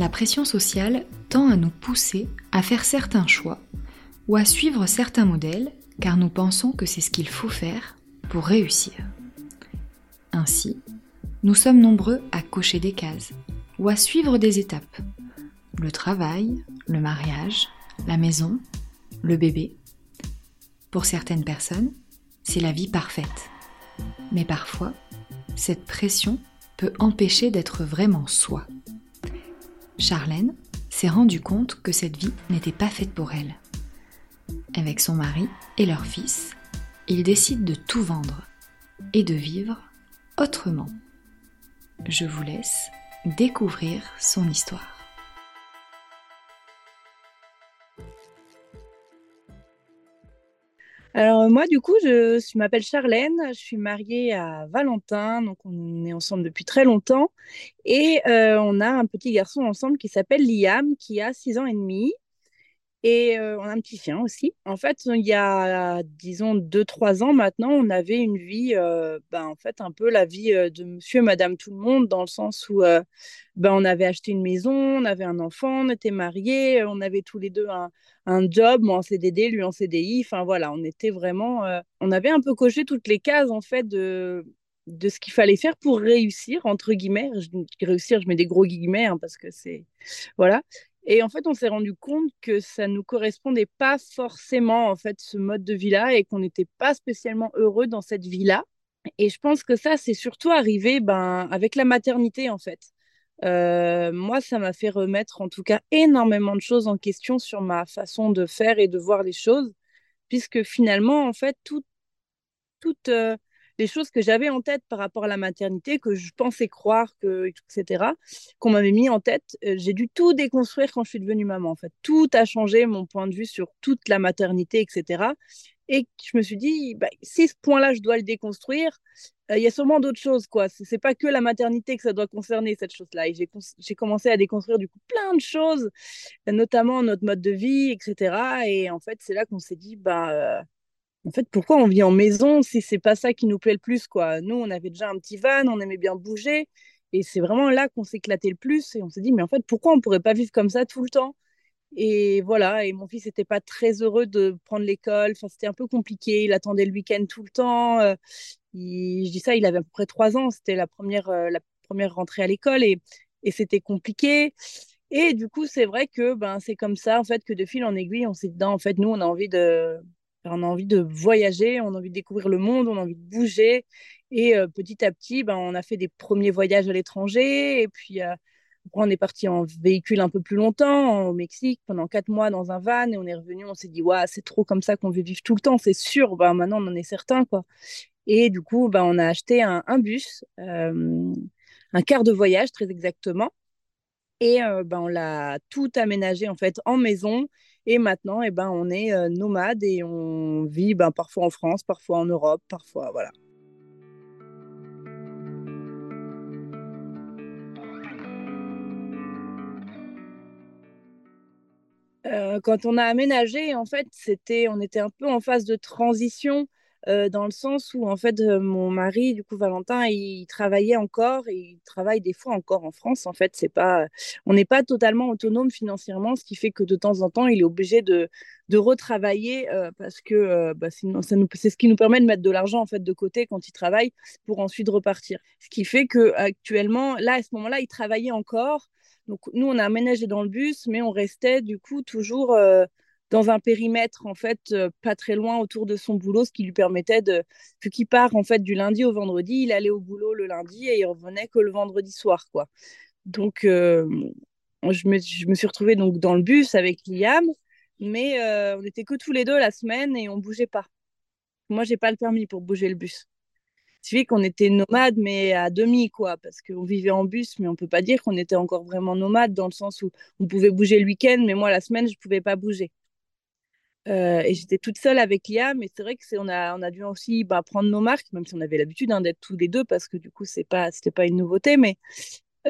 La pression sociale tend à nous pousser à faire certains choix ou à suivre certains modèles car nous pensons que c'est ce qu'il faut faire pour réussir. Ainsi, nous sommes nombreux à cocher des cases ou à suivre des étapes. Le travail, le mariage, la maison, le bébé. Pour certaines personnes, c'est la vie parfaite. Mais parfois, cette pression peut empêcher d'être vraiment soi. Charlène s'est rendue compte que cette vie n'était pas faite pour elle. Avec son mari et leur fils, ils décident de tout vendre et de vivre autrement. Je vous laisse découvrir son histoire. Alors moi, du coup, je, m'appelle Charlène, je suis mariée à Valentin, donc on est ensemble depuis très longtemps, et euh, on a un petit garçon ensemble qui s'appelle Liam, qui a 6 ans et demi, et on a un petit chien aussi. En fait, il y a, disons, 2-3 ans maintenant, on avait une vie, ben, en fait, un peu la vie de monsieur et madame tout le monde, dans le sens où ben, on avait acheté une maison, on avait un enfant, on était mariés, on avait tous les deux un, un job, moi en CDD, lui en CDI. Enfin voilà, on était vraiment, on avait un peu coché toutes les cases, en fait, de de ce qu'il fallait faire pour réussir, entre guillemets. Réussir, je mets des gros guillemets hein, parce que c'est. Voilà. Et en fait, on s'est rendu compte que ça ne nous correspondait pas forcément, en fait, ce mode de vie-là et qu'on n'était pas spécialement heureux dans cette vie-là. Et je pense que ça, c'est surtout arrivé ben, avec la maternité, en fait. Euh, moi, ça m'a fait remettre en tout cas énormément de choses en question sur ma façon de faire et de voir les choses, puisque finalement, en fait, tout, toute, euh, les choses que j'avais en tête par rapport à la maternité, que je pensais croire, que, etc., qu'on m'avait mis en tête, euh, j'ai dû tout déconstruire quand je suis devenue maman. En fait, tout a changé mon point de vue sur toute la maternité, etc. Et je me suis dit, bah, si ce point-là, je dois le déconstruire, euh, il y a sûrement d'autres choses, quoi. C'est pas que la maternité que ça doit concerner, cette chose-là. Et j'ai commencé à déconstruire, du coup, plein de choses, notamment notre mode de vie, etc. Et en fait, c'est là qu'on s'est dit, bah, euh, en fait, pourquoi on vit en maison si c'est pas ça qui nous plaît le plus, quoi? Nous, on avait déjà un petit van, on aimait bien bouger, et c'est vraiment là qu'on s'éclatait le plus. Et on s'est dit, mais en fait, pourquoi on pourrait pas vivre comme ça tout le temps? Et voilà. Et mon fils n'était pas très heureux de prendre l'école. Enfin, c'était un peu compliqué. Il attendait le week-end tout le temps. Euh, je dis ça, il avait à peu près trois ans. C'était la première, euh, la première rentrée à l'école, et, et c'était compliqué. Et du coup, c'est vrai que ben, c'est comme ça, en fait, que de fil en aiguille, on s'est dit, en fait, nous, on a envie de, on a envie de voyager, on a envie de découvrir le monde, on a envie de bouger. Et euh, petit à petit, ben, on a fait des premiers voyages à l'étranger. Et puis, euh, on est parti en véhicule un peu plus longtemps, au Mexique, pendant quatre mois dans un van. Et on est revenu, on s'est dit, ouais, c'est trop comme ça qu'on veut vivre tout le temps, c'est sûr. Ben, maintenant, on en est certain. Quoi. Et du coup, ben, on a acheté un, bus, euh, un quart de voyage très exactement. Et ben, on l'a tout aménagé en fait en maison. Et maintenant, eh ben, on est euh, nomade et on vit ben, parfois en France, parfois en Europe, parfois, voilà. Euh, quand on a aménagé, en fait, c'était, on était un peu en phase de transition dans le sens où en fait mon mari du coup Valentin il, travaillait encore et il travaille des fois encore en France en fait c'est pas on n'est pas totalement autonome financièrement ce qui fait que de temps en temps il est obligé de, de retravailler parce que bah, sinon ça nous c'est ce qui nous permet de mettre de l'argent en fait de côté quand il travaille pour ensuite repartir. Ce qui fait que actuellement là à ce moment-là il travaillait encore. Donc nous on a aménagé dans le bus mais on restait du coup toujours dans un périmètre en fait euh, pas très loin autour de son boulot, ce qui lui permettait de que qu'il part en fait du lundi au vendredi, il allait au boulot le lundi et il revenait que le vendredi soir quoi. Donc euh, je, me, suis retrouvée donc dans le bus avec Liam, mais euh, on n'était que tous les deux la semaine et on bougeait pas. Moi j'ai pas le permis pour bouger le bus. suffit qu'on était nomade, mais à demi, quoi, parce qu'on vivait en bus, mais on peut pas dire qu'on était encore vraiment nomade dans le sens où on pouvait bouger le week-end, mais moi, la semaine, je pouvais pas bouger. Euh, et j'étais toute seule avec Liam, mais c'est vrai que on a on a dû aussi bah, prendre nos marques, même si on avait l'habitude hein, d'être tous les deux, parce que du coup c'est pas pas une nouveauté, mais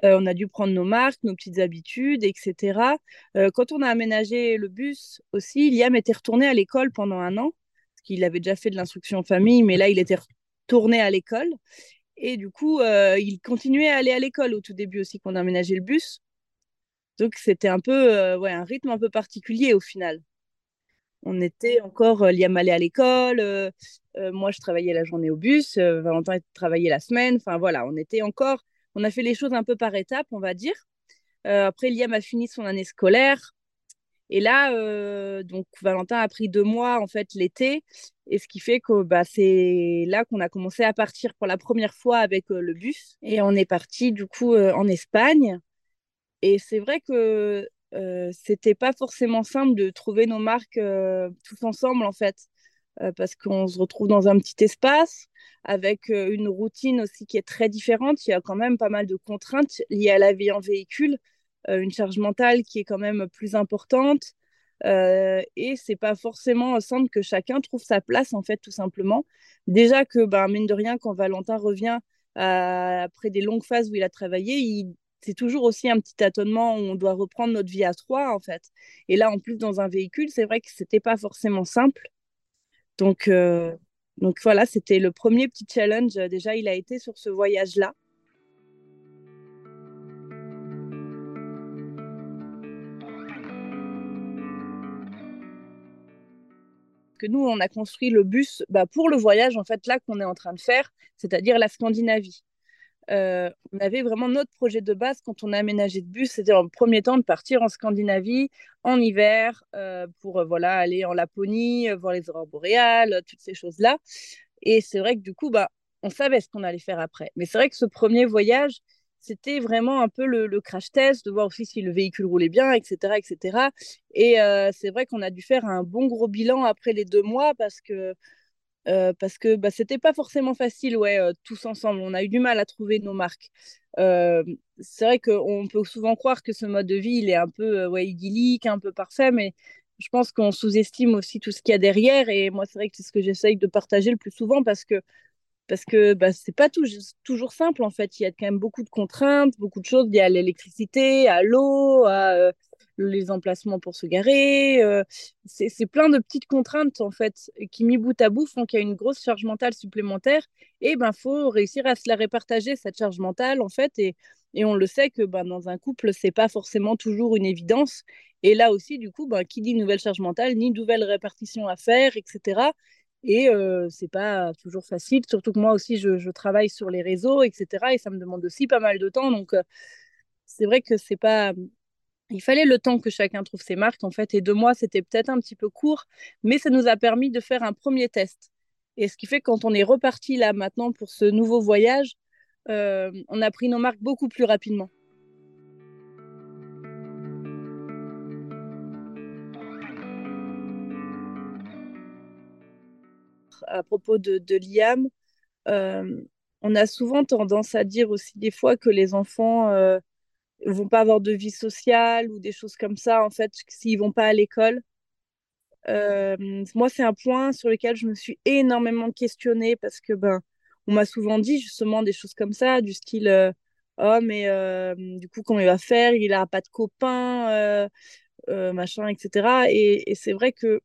euh, on a dû prendre nos marques, nos petites habitudes, etc. Euh, quand on a aménagé le bus aussi, Liam était retourné à l'école pendant un an, parce qu'il avait déjà fait de l'instruction en famille, mais là il était retourné à l'école. Et du coup, il continuait à aller à l'école au tout début aussi quand on a aménagé le bus. Donc c'était un peu ouais, un rythme un peu particulier au final. On était encore, euh, Liam allait à l'école, euh, euh, moi je travaillais la journée au bus, Valentin travaillait la semaine. Enfin voilà, on était encore, on a fait les choses un peu par étapes, on va dire. après, Liam a fini son année scolaire. Et là, donc Valentin a pris deux mois en fait l'été, et ce qui fait que bah, c'est là qu'on a commencé à partir pour la première fois avec le bus. Et on est parti du coup en Espagne. Et c'est vrai que euh, c'était pas forcément simple de trouver nos marques euh, tous ensemble en fait, euh, parce qu'on se retrouve dans un petit espace avec une routine aussi qui est très différente. Il y a quand même pas mal de contraintes liées à la vie en véhicule, une charge mentale qui est quand même plus importante. et c'est pas forcément simple que chacun trouve sa place en fait tout simplement. Déjà que ben mine de rien quand Valentin revient après des longues phases où il a travaillé, il c'est toujours aussi un petit tâtonnement où on doit reprendre notre vie à trois, en fait. Et là, en plus, dans un véhicule, c'est vrai que c'était pas forcément simple. Donc, euh, donc voilà, c'était le premier petit challenge. Déjà, il a été sur ce voyage-là. que nous, on a construit le bus bah, pour le voyage, en fait, là qu'on est en train de faire, c'est-à-dire la Scandinavie. Euh, on avait vraiment notre projet de base quand on a aménagé de bus, c'était en premier temps de partir en Scandinavie en hiver euh, pour euh, voilà aller en Laponie, voir les aurores boréales, toutes ces choses-là. Et c'est vrai que du coup, bah, on savait ce qu'on allait faire après. Mais c'est vrai que ce premier voyage, c'était vraiment un peu le, crash test, de voir aussi si le véhicule roulait bien, etc. etc. Et c'est vrai qu'on a dû faire un bon gros bilan après les deux mois parce que euh, parce que bah, c'était pas forcément facile, ouais, euh, tous ensemble. On a eu du mal à trouver nos marques. Euh, c'est vrai qu'on peut souvent croire que ce mode de vie, il est un peu ouais, idyllique, un peu parfait, mais je pense qu'on sous-estime aussi tout ce qu'il y a derrière. Et moi, c'est vrai que c'est ce que j'essaye de partager le plus souvent parce que parce que bah, c'est pas toujours simple en fait. Il y a quand même beaucoup de contraintes, beaucoup de choses. Il y a l'électricité, à l'eau, à les emplacements pour se garer. Euh, c'est plein de petites contraintes, en fait, qui, mis bout à bout, font qu'il y a une grosse charge mentale supplémentaire. Et ben, faut réussir à se la répartager, cette charge mentale, en fait. Et, et on le sait que ben, dans un couple, c'est pas forcément toujours une évidence. Et là aussi, du coup, ben, qui dit nouvelle charge mentale, ni nouvelle répartition à faire, etc. Et euh, c'est pas toujours facile, surtout que moi aussi, je, je, travaille sur les réseaux, etc. Et ça me demande aussi pas mal de temps. Donc, euh, c'est vrai que c'est pas il fallait le temps que chacun trouve ses marques, en fait, et deux mois, c'était peut-être un petit peu court, mais ça nous a permis de faire un premier test. Et ce qui fait que quand on est reparti là maintenant pour ce nouveau voyage, euh, on a pris nos marques beaucoup plus rapidement. À propos de, Liam, euh, on a souvent tendance à dire aussi des fois que les enfants euh, vont pas avoir de vie sociale ou des choses comme ça, en fait, s'ils vont pas à l'école. Euh, moi, c'est un point sur lequel je me suis énormément questionnée parce que ben, on m'a souvent dit justement des choses comme ça, du style euh, oh mais euh, du coup comment il va faire, il a pas de copains, machin, etc. Et, et c'est vrai que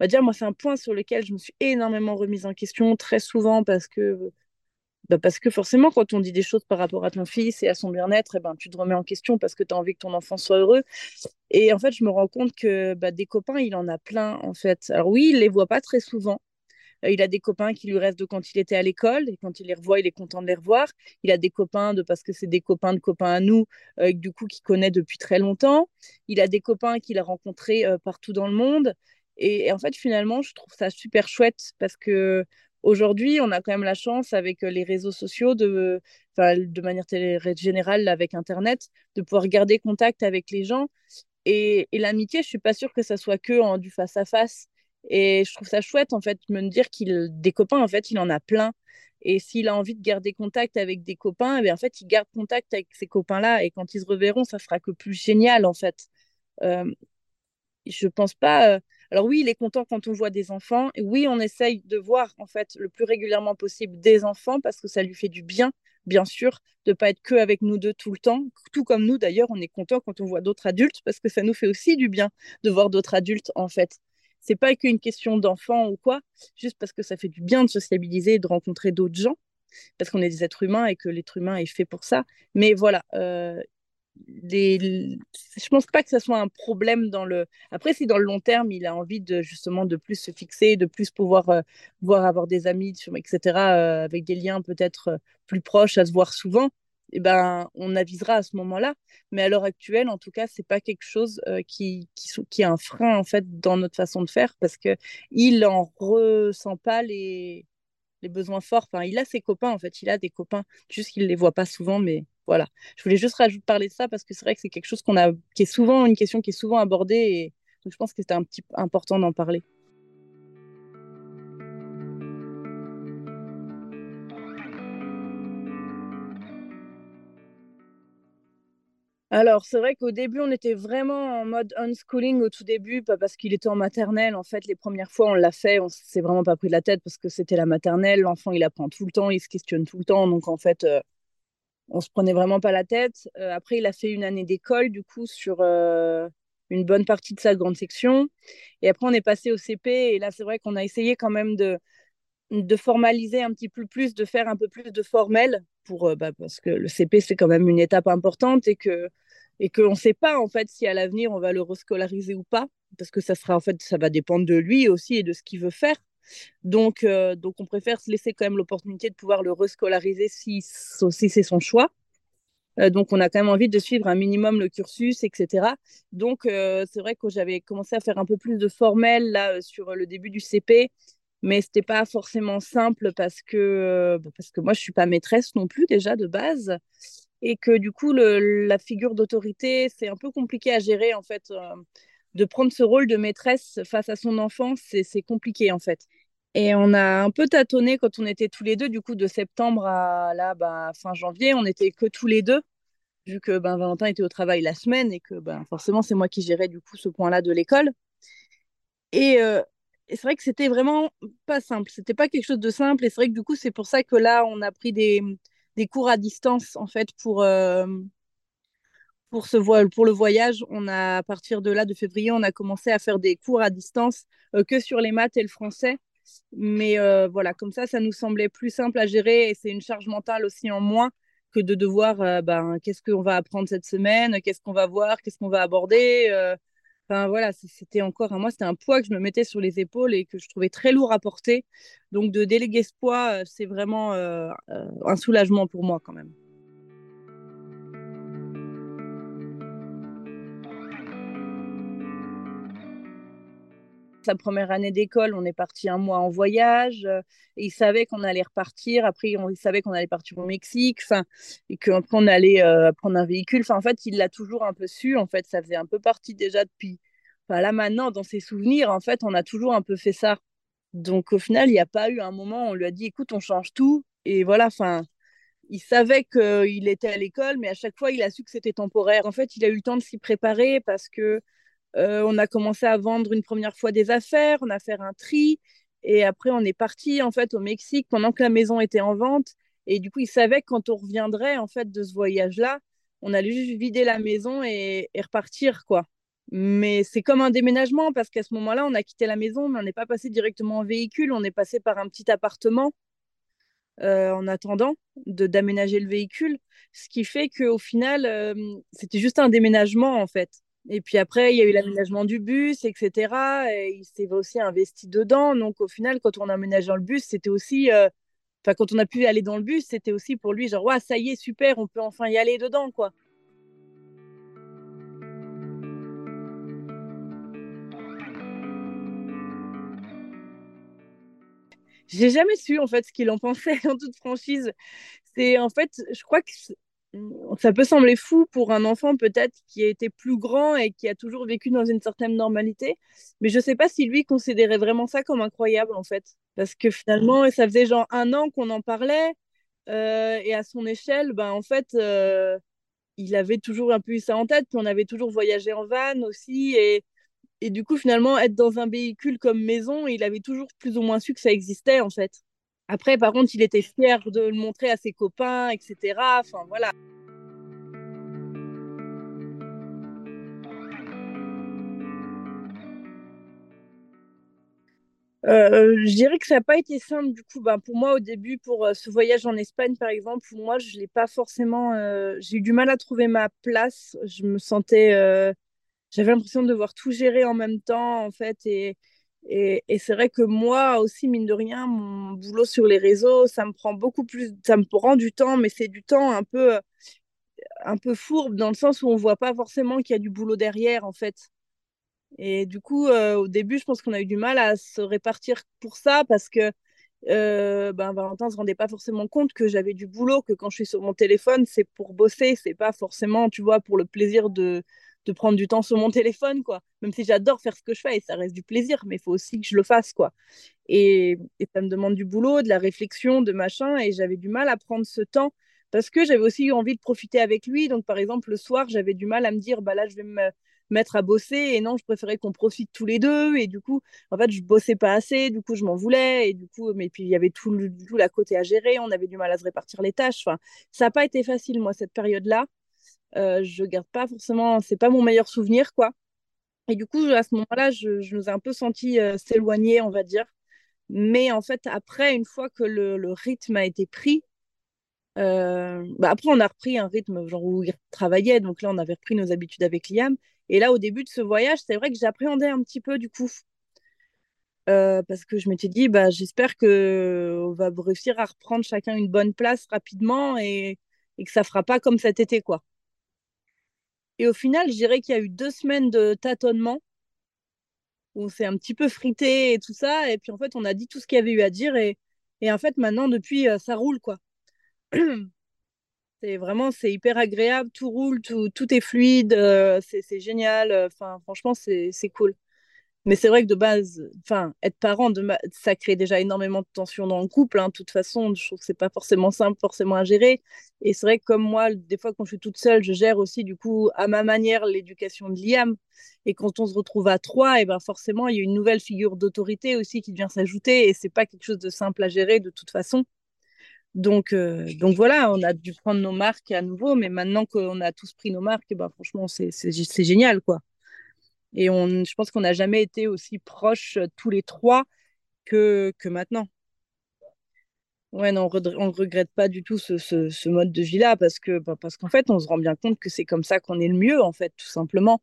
va dire moi c'est un point sur lequel je me suis énormément remise en question très souvent parce que bah parce que forcément, quand on dit des choses par rapport à ton fils et à son bien-être, eh ben, tu te remets en question parce que tu as envie que ton enfant soit heureux. Et en fait, je me rends compte que bah, des copains, il en a plein, en fait. Alors oui, il les voit pas très souvent. Euh, il a des copains qui lui restent de quand il était à l'école, et quand il les revoit, il est content de les revoir. Il a des copains de parce que c'est des copains de copains à nous, euh, du coup, qu'il connaît depuis très longtemps. Il a des copains qu'il a rencontrés euh, partout dans le monde. Et, et, en fait, finalement, je trouve ça super chouette parce que Aujourd'hui, on a quand même la chance avec euh, les réseaux sociaux, de, manière générale avec Internet, de pouvoir garder contact avec les gens. Et, l'amitié, je suis pas sûre que ça soit que en du face à face. Et je trouve ça chouette en fait de me dire qu'il des copains en fait, il en a plein. Et s'il a envie de garder contact avec des copains, eh en fait, il garde contact avec ces copains-là. Et quand ils se reverront, ça sera que plus génial, en fait. Euh, je pense pas. Euh, alors oui, il est content quand on voit des enfants. Et oui, on essaye de voir en fait le plus régulièrement possible des enfants parce que ça lui fait du bien, bien sûr, de pas être que avec nous deux tout le temps. Tout comme nous d'ailleurs, on est content quand on voit d'autres adultes parce que ça nous fait aussi du bien de voir d'autres adultes en fait. C'est pas qu'une question d'enfant ou quoi, juste parce que ça fait du bien de sociabiliser, de rencontrer d'autres gens parce qu'on est des êtres humains et que l'être humain est fait pour ça. Mais voilà, euh, des... je pense pas que ça soit un problème dans le. Après, si dans le long terme, il a envie de justement de plus se fixer, de plus pouvoir euh, voir avoir des amis, etc., euh, avec des liens peut-être euh, plus proches, à se voir souvent, eh ben, on avisera à ce moment-là. Mais à l'heure actuelle, en tout cas, c'est pas quelque chose qui, qui, qui est un frein en fait dans notre façon de faire parce que il en ressent pas les les besoins forts. Enfin, il a ses copains en fait, il a des copains, juste qu'il les voit pas souvent, mais voilà. Je voulais juste parler de ça parce que c'est vrai que c'est quelque chose qu'on a, qui est souvent une question qui est souvent abordée et je pense que c'était un petit important d'en parler. Alors, c'est vrai qu'au début, on était vraiment en mode unschooling au tout début, pas parce qu'il était en maternelle. En fait, les premières fois, on l'a fait, on s'est vraiment pas pris de la tête parce que c'était la maternelle. L'enfant, il apprend tout le temps, il se questionne tout le temps. Donc, en fait, euh, on se prenait vraiment pas la tête. Euh, après, il a fait une année d'école, du coup, sur euh, une bonne partie de sa grande section. Et après, on est passé au CP. Et là, c'est vrai qu'on a essayé quand même de, de formaliser un petit peu plus, de faire un peu plus de formel, pour, euh, bah, parce que le CP, c'est quand même une étape importante et que et qu'on ne sait pas en fait si à l'avenir on va le rescolariser ou pas, parce que ça sera en fait ça va dépendre de lui aussi et de ce qu'il veut faire. Donc, euh, donc, on préfère se laisser quand même l'opportunité de pouvoir le rescolariser si, si c'est son choix. Euh, donc, on a quand même envie de suivre un minimum le cursus, etc. Donc, euh, c'est vrai que j'avais commencé à faire un peu plus de formel là sur le début du CP, mais c'était pas forcément simple parce que bah, parce que moi je suis pas maîtresse non plus déjà de base et que du coup la figure d'autorité c'est un peu compliqué à gérer en fait de prendre ce rôle de maîtresse face à son enfant, c'est compliqué en fait. Et on a un peu tâtonné quand on était tous les deux, du coup, de septembre à là, bah, fin janvier, on n'était que tous les deux, vu que ben, Valentin était au travail la semaine et que ben, forcément, c'est moi qui gérais du coup ce point-là de l'école. Et, euh, c'est vrai que c'était vraiment pas simple, c'était pas quelque chose de simple. Et c'est vrai que du coup, c'est pour ça que là, on a pris des, des cours à distance en fait pour, euh, pour, ce pour le voyage, on a, à partir de là, de février, on a commencé à faire des cours à distance euh, que sur les maths et le français. Mais euh, voilà, comme ça, ça nous semblait plus simple à gérer et c'est une charge mentale aussi en moins que de devoir, euh, ben, qu'est-ce qu'on va apprendre cette semaine, qu'est-ce qu'on va voir, qu'est-ce qu'on va aborder. Enfin voilà, c'était encore à moi, c'était un poids que je me mettais sur les épaules et que je trouvais très lourd à porter. Donc de déléguer ce poids, c'est vraiment un soulagement pour moi quand même. Sa première année d'école, on est parti un mois en voyage. Euh, et il savait qu'on allait repartir. Après, on, il savait qu'on allait partir au Mexique. Et qu'on allait euh, prendre un véhicule. En fait, il l'a toujours un peu su. En fait, ça faisait un peu partie déjà depuis. Enfin, là maintenant, dans ses souvenirs, en fait, on a toujours un peu fait ça. Donc, au final, il n'y a pas eu un moment où on lui a dit, écoute, on change tout. Et voilà. Enfin, il savait qu'il était à l'école, mais à chaque fois, il a su que c'était temporaire. En fait, il a eu le temps de s'y préparer parce que on a commencé à vendre une première fois des affaires, on a fait un tri. Et après, on est parti en fait au Mexique pendant que la maison était en vente. Et du coup, il savait que quand on reviendrait en fait de ce voyage-là, on allait juste vider la maison et, repartir quoi. Mais c'est comme un déménagement parce qu'à ce moment-là, on a quitté la maison, mais on n'est pas passé directement en véhicule, on est passé par un petit appartement euh, en attendant de d'aménager le véhicule, ce qui fait qu'au final, euh, c'était juste un déménagement en fait. Et puis après, il y a eu l'aménagement du bus, etc. Et il s'est aussi investi dedans. Donc au final, quand on dans le bus, c'était aussi. Euh, enfin, quand on a pu aller dans le bus, c'était aussi pour lui genre, ouais, ça y est, super, on peut enfin y aller dedans, quoi. J'ai jamais su en fait ce qu'il en pensait en toute franchise. C'est en fait, je crois que ça peut sembler fou pour un enfant peut-être qui a été plus grand et qui a toujours vécu dans une certaine normalité, mais je ne sais pas si lui considérait vraiment ça comme incroyable en fait, parce que finalement ça faisait genre un an qu'on en parlait euh, et à son échelle, ben en fait euh, il avait toujours un peu eu ça en tête, puis on avait toujours voyagé en van aussi et et du coup finalement être dans un véhicule comme maison, il avait toujours plus ou moins su que ça existait en fait. Après, par contre, il était fier de le montrer à ses copains, etc. Enfin, voilà. Euh, je dirais que ça n'a pas été simple du coup. Ben, pour moi, au début, pour euh, ce voyage en Espagne, par exemple, pour moi, je l'ai pas forcément. Euh, j'ai eu du mal à trouver ma place. Je me sentais. J'avais l'impression de devoir tout gérer en même temps, en fait, et, et, c'est vrai que moi aussi, mine de rien, mon boulot sur les réseaux, ça me prend beaucoup plus, ça me prend du temps, mais c'est du temps un peu, un peu fourbe dans le sens où on voit pas forcément qu'il y a du boulot derrière, en fait. Et du coup, euh, au début, je pense qu'on a eu du mal à se répartir pour ça parce que euh, ben, Valentin ne se rendait pas forcément compte que j'avais du boulot, que quand je suis sur mon téléphone, c'est pour bosser, c'est pas forcément, tu vois, pour le plaisir de, de prendre du temps sur mon téléphone, quoi. Même si j'adore faire ce que je fais et ça reste du plaisir, mais il faut aussi que je le fasse, quoi. Et, ça me demande du boulot, de la réflexion, de machin, et j'avais du mal à prendre ce temps parce que j'avais aussi eu envie de profiter avec lui. Donc, par exemple, le soir, j'avais du mal à me dire, bah là, je vais me mettre à bosser, et non, je préférais qu'on profite tous les deux, et du coup, en fait, je bossais pas assez, du coup, je m'en voulais, et du coup, mais puis il y avait tout, le, tout la côté à gérer, on avait du mal à se répartir les tâches. Enfin, ça n'a pas été facile, moi, cette période-là. Euh, je garde pas forcément, c'est pas mon meilleur souvenir, quoi. Et du coup, à ce moment-là, je, je, nous ai un peu senti euh, s'éloigner, on va dire. Mais en fait, après, une fois que le, rythme a été pris, euh, bah après, on a repris un rythme genre où il travaillait. Donc là, on avait repris nos habitudes avec Liam. Et là, au début de ce voyage, c'est vrai que j'appréhendais un petit peu du coup. Parce que je m'étais dit, bah, j'espère qu'on va réussir à reprendre chacun une bonne place rapidement et, et que ça fera pas comme cet été, quoi. Et au final, je dirais qu'il y a eu deux semaines de tâtonnement où on s'est un petit peu frité et tout ça. Et puis en fait, on a dit tout ce qu'il y avait eu à dire. Et, en fait, maintenant, depuis, euh, ça roule, quoi. c'est vraiment, c'est hyper agréable. Tout roule, tout, tout est fluide. Euh, c'est génial. Franchement, c'est cool. Mais c'est vrai que de base, enfin, être parent, de ça crée déjà énormément de tension dans le couple. Hein. De toute façon, je trouve que c'est pas forcément simple, forcément à gérer. Et c'est vrai que comme moi, des fois, quand je suis toute seule, je gère aussi, du coup, à ma manière, l'éducation de Liam. Et quand on se retrouve à trois, et ben forcément, il y a une nouvelle figure d'autorité aussi qui vient s'ajouter. Et c'est pas quelque chose de simple à gérer de toute façon. Donc, euh, donc voilà, on a dû prendre nos marques à nouveau. Mais maintenant qu'on a tous pris nos marques, et ben franchement, c'est génial, quoi. Et on, je pense qu'on n'a jamais été aussi proches euh, tous les trois que, que maintenant. Ouais, non, on ne regrette pas du tout ce, ce, mode de vie-là parce que bah, parce qu'en fait, on se rend bien compte que c'est comme ça qu'on est le mieux, en fait, tout simplement.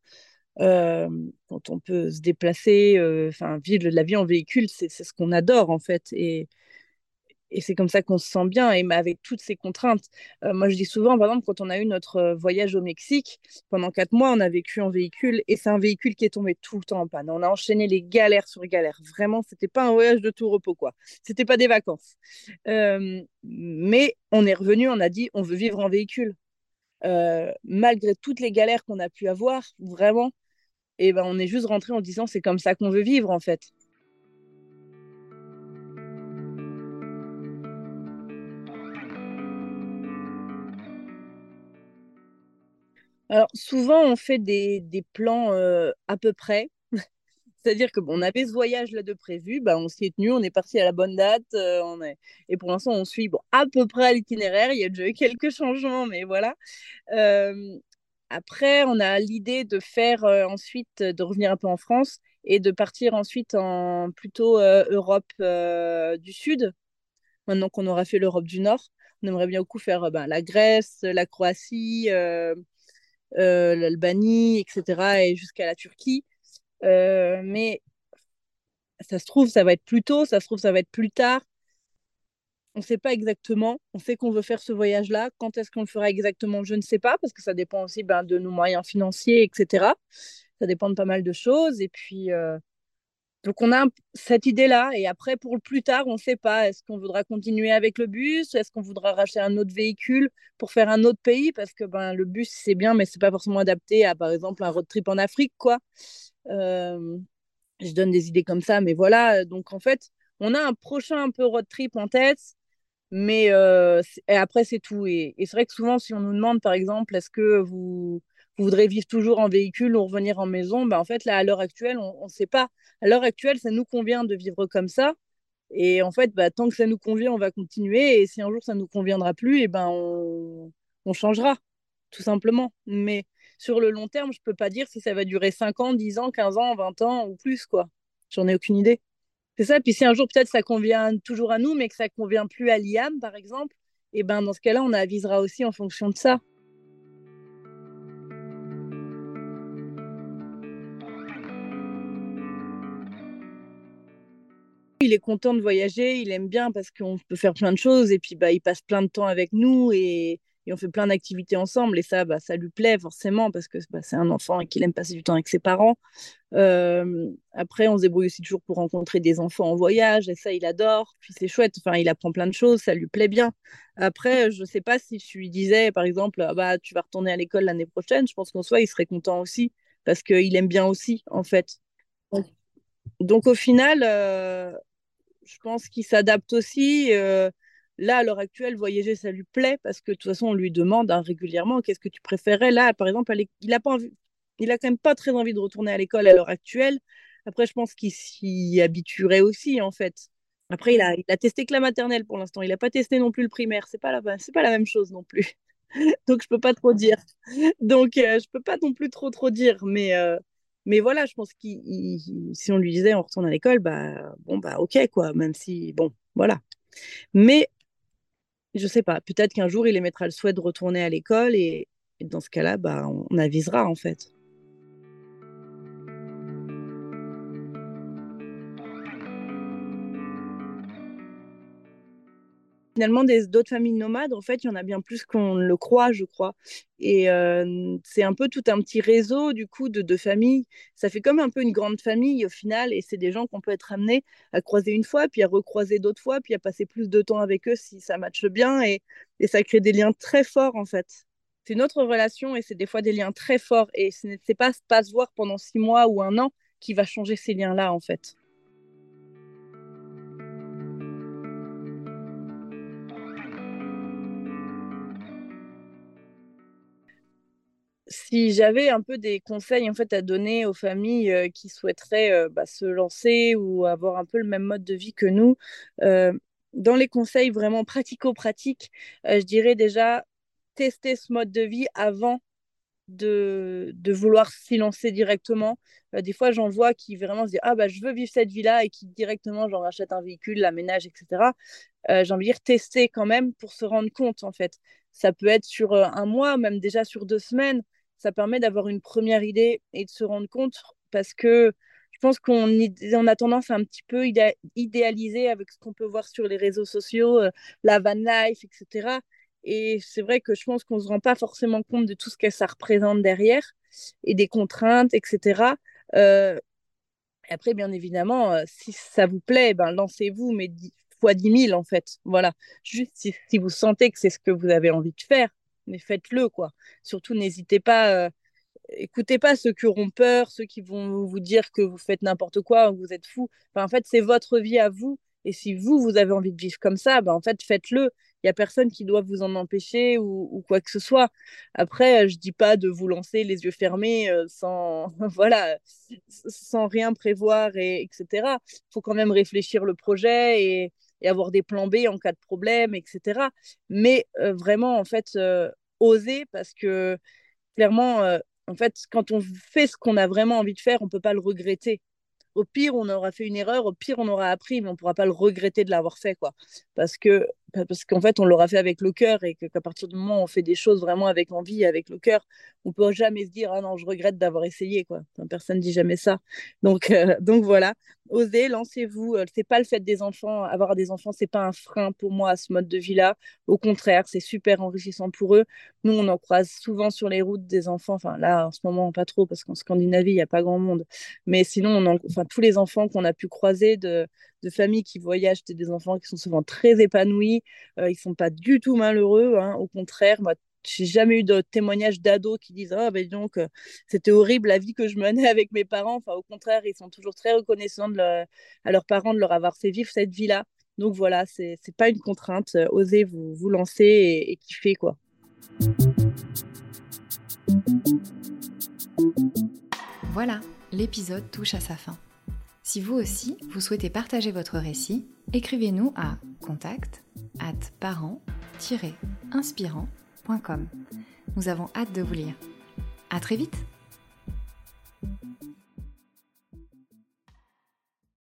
Euh, quand on peut se déplacer, euh, enfin, vivre la vie en véhicule, c'est ce qu'on adore, en fait. Et c'est comme ça qu'on se sent bien, et avec toutes ces contraintes. Euh, moi, je dis souvent, par exemple, quand on a eu notre euh, voyage au Mexique, pendant quatre mois, on a vécu en véhicule, et c'est un véhicule qui est tombé tout le temps en panne. On a enchaîné les galères sur galères. Vraiment, c'était pas un voyage de tout repos, quoi. C'était pas des vacances. Euh, mais on est revenu, on a dit, on veut vivre en véhicule. malgré toutes les galères qu'on a pu avoir, vraiment, et ben, on est juste rentré en disant, c'est comme ça qu'on veut vivre, en fait. Alors, souvent, on fait des, plans euh, à peu près. C'est-à-dire que bon, on avait ce voyage-là de prévu, bah, on s'y est tenu, on est parti à la bonne date. Euh. Et pour l'instant, on suit bon, à peu près l'itinéraire. Il y a déjà eu quelques changements, mais voilà. Euh, après, on a l'idée de faire ensuite, de revenir un peu en France et de partir ensuite en plutôt Europe du Sud, maintenant qu'on aura fait l'Europe du Nord. On aimerait bien beaucoup faire ben, la Grèce, la Croatie, l'Albanie, etc., et jusqu'à la Turquie. Euh, mais ça se trouve, ça va être plus tôt, ça se trouve, ça va être plus tard. On ne sait pas exactement. On sait qu'on veut faire ce voyage-là. Quand est-ce qu'on le fera exactement Je ne sais pas, parce que ça dépend aussi ben, de nos moyens financiers, etc. Ça dépend de pas mal de choses. Et puis, euh, Donc on a cette idée-là et après pour le plus tard, on ne sait pas. Est-ce qu'on voudra continuer avec le bus Est-ce qu'on voudra racheter un autre véhicule pour faire un autre pays? Parce que ben, le bus c'est bien, mais c'est pas forcément adapté à par exemple un road trip en Afrique, quoi. Je donne des idées comme ça, mais voilà. Donc en fait, on a un prochain un peu road trip en tête, mais et après c'est tout. Et, et c'est vrai que souvent, si on nous demande par exemple, est-ce que vous voudrez vivre toujours en véhicule ou revenir en maison, ben en fait, là, à l'heure actuelle, on ne sait pas. À l'heure actuelle, ça nous convient de vivre comme ça. Et en fait, bah, tant que ça nous convient, on va continuer. Et si un jour ça ne nous conviendra plus, et ben on, changera, tout simplement. Mais sur le long terme, je ne peux pas dire si ça va durer 5 ans, 10 ans, 15 ans, 20 ans ou plus. quoi. J'en ai aucune idée. C'est ça. Puis si un jour, peut-être, ça convient toujours à nous, mais que ça convient plus à Liam, par exemple, et ben dans ce cas-là, on avisera aussi en fonction de ça. Il est content de voyager, il aime bien parce qu'on peut faire plein de choses et puis bah, il passe plein de temps avec nous et, on fait plein d'activités ensemble et ça, bah, ça lui plaît forcément parce que bah, c'est un enfant et qu'il aime passer du temps avec ses parents. Euh, après, on se débrouille aussi toujours pour rencontrer des enfants en voyage et ça, il adore. Puis c'est chouette, enfin, il apprend plein de choses, ça lui plaît bien. Après, je ne sais pas si je lui disais, par exemple, ah bah, tu vas retourner à l'école l'année prochaine, je pense qu'en soi, il serait content aussi parce qu'il aime bien aussi, en fait. Donc au final, euh, je pense qu'il s'adapte aussi. Euh, là, à l'heure actuelle, voyager, ça lui plaît parce que de toute façon, on lui demande hein, régulièrement qu'est-ce que tu préférais. Là, par exemple, il a pas il a quand même pas très envie de retourner à l'école à l'heure actuelle. Après, je pense qu'il s'y habituerait aussi, en fait. Après, il a, il a testé que la maternelle pour l'instant. Il n'a pas testé non plus le primaire. C'est pas la, c'est pas la même chose non plus. Donc, je peux pas trop dire. Donc, euh, je peux pas non plus trop trop dire. Mais, euh, mais voilà, je pense que si on lui disait on retourne à l'école, bah bon bah ok quoi, même si bon voilà. Mais je sais pas, peut-être qu'un jour il émettra le souhait de retourner à l'école et, et dans ce cas-là, bah on avisera en fait. Finalement d'autres familles nomades, en fait, il y en a bien plus qu'on le croit, je crois. Et euh, c'est un peu tout un petit réseau, du coup, de, de, familles. Ça fait comme un peu une grande famille, au final, et c'est des gens qu'on peut être amené à croiser une fois, puis à recroiser d'autres fois, puis à passer plus de temps avec eux si ça matche bien, et, et ça crée des liens très forts, en fait. C'est une autre relation, et c'est des fois des liens très forts, et ce n'est pas, pas se voir pendant six mois ou un an qui va changer ces liens-là, en fait. Si j'avais un peu des conseils en fait à donner aux familles euh, qui souhaiteraient euh, bah, se lancer ou avoir un peu le même mode de vie que nous, euh, dans les conseils vraiment pratico-pratiques, je dirais déjà tester ce mode de vie avant de, vouloir s'y lancer directement. des fois, j'en vois qui vraiment se disent Ah, bah, je veux vivre cette vie-là et qui directement, j'en rachète un véhicule, l'aménage, etc. j'ai envie de dire tester quand même pour se rendre compte, en fait. Ça peut être sur un mois, même déjà sur deux semaines ça permet d'avoir une première idée et de se rendre compte parce que je pense qu'on on a tendance à un petit peu idéaliser avec ce qu'on peut voir sur les réseaux sociaux, euh, la van life, etc. Et c'est vrai que je pense qu'on ne se rend pas forcément compte de tout ce que ça représente derrière et des contraintes, etc. Euh, après, bien évidemment, euh, si ça vous plaît, ben, lancez-vous, mais fois 10 000 en fait. Voilà. Juste si vous sentez que c'est ce que vous avez envie de faire, mais faites-le, quoi. Surtout, n'hésitez pas, euh, écoutez pas ceux qui auront peur, ceux qui vont vous dire que vous faites n'importe quoi, que vous êtes fou. en fait, c'est votre vie à vous. Et si vous, vous avez envie de vivre comme ça, ben, en fait, faites-le. Il n'y a personne qui doit vous en empêcher ou, quoi que ce soit. Après, je dis pas de vous lancer les yeux fermés euh, sans, voilà, sans rien prévoir, et, etc. Il faut quand même réfléchir le projet et, et avoir des plans B en cas de problème, etc. Mais euh, vraiment, en fait, euh, oser parce que clairement, euh, en fait, quand on fait ce qu'on a vraiment envie de faire, on ne peut pas le regretter. Au pire, on aura fait une erreur, au pire, on aura appris, mais on ne pourra pas le regretter de l'avoir fait, quoi. Parce que parce qu'en fait, on l'aura fait avec le cœur et qu'à partir du moment où on fait des choses vraiment avec envie, avec le cœur, on peut jamais se dire ah non, je regrette d'avoir essayé quoi. Enfin, personne dit jamais ça. Donc euh, donc voilà, osez, lancez-vous. Euh, c'est pas le fait des enfants, avoir des enfants, c'est pas un frein pour moi à ce mode de vie-là. Au contraire, c'est super enrichissant pour eux. Nous, on en croise souvent sur les routes des enfants. Enfin là, en ce moment, pas trop parce qu'en Scandinavie, il y a pas grand monde. Mais sinon, on enfin tous les enfants qu'on a pu croiser de de familles qui voyagent, c'est des enfants qui sont souvent très épanouis, euh, ils sont pas du tout malheureux, hein. au contraire, moi j'ai jamais eu de témoignages d'ados qui disent ah ben donc euh, c'était horrible la vie que je menais avec mes parents. Enfin au contraire ils sont toujours très reconnaissants à leurs parents de leur avoir fait vivre cette vie là donc voilà c'est c'est pas une contrainte. Euh, osez vous vous lancer et, et kiffer quoi. Voilà l'épisode touche à sa fin si vous aussi, vous souhaitez partager votre récit, écrivez-nous à contact at parent-inspirant.com. Nous avons hâte de vous lire. À très vite!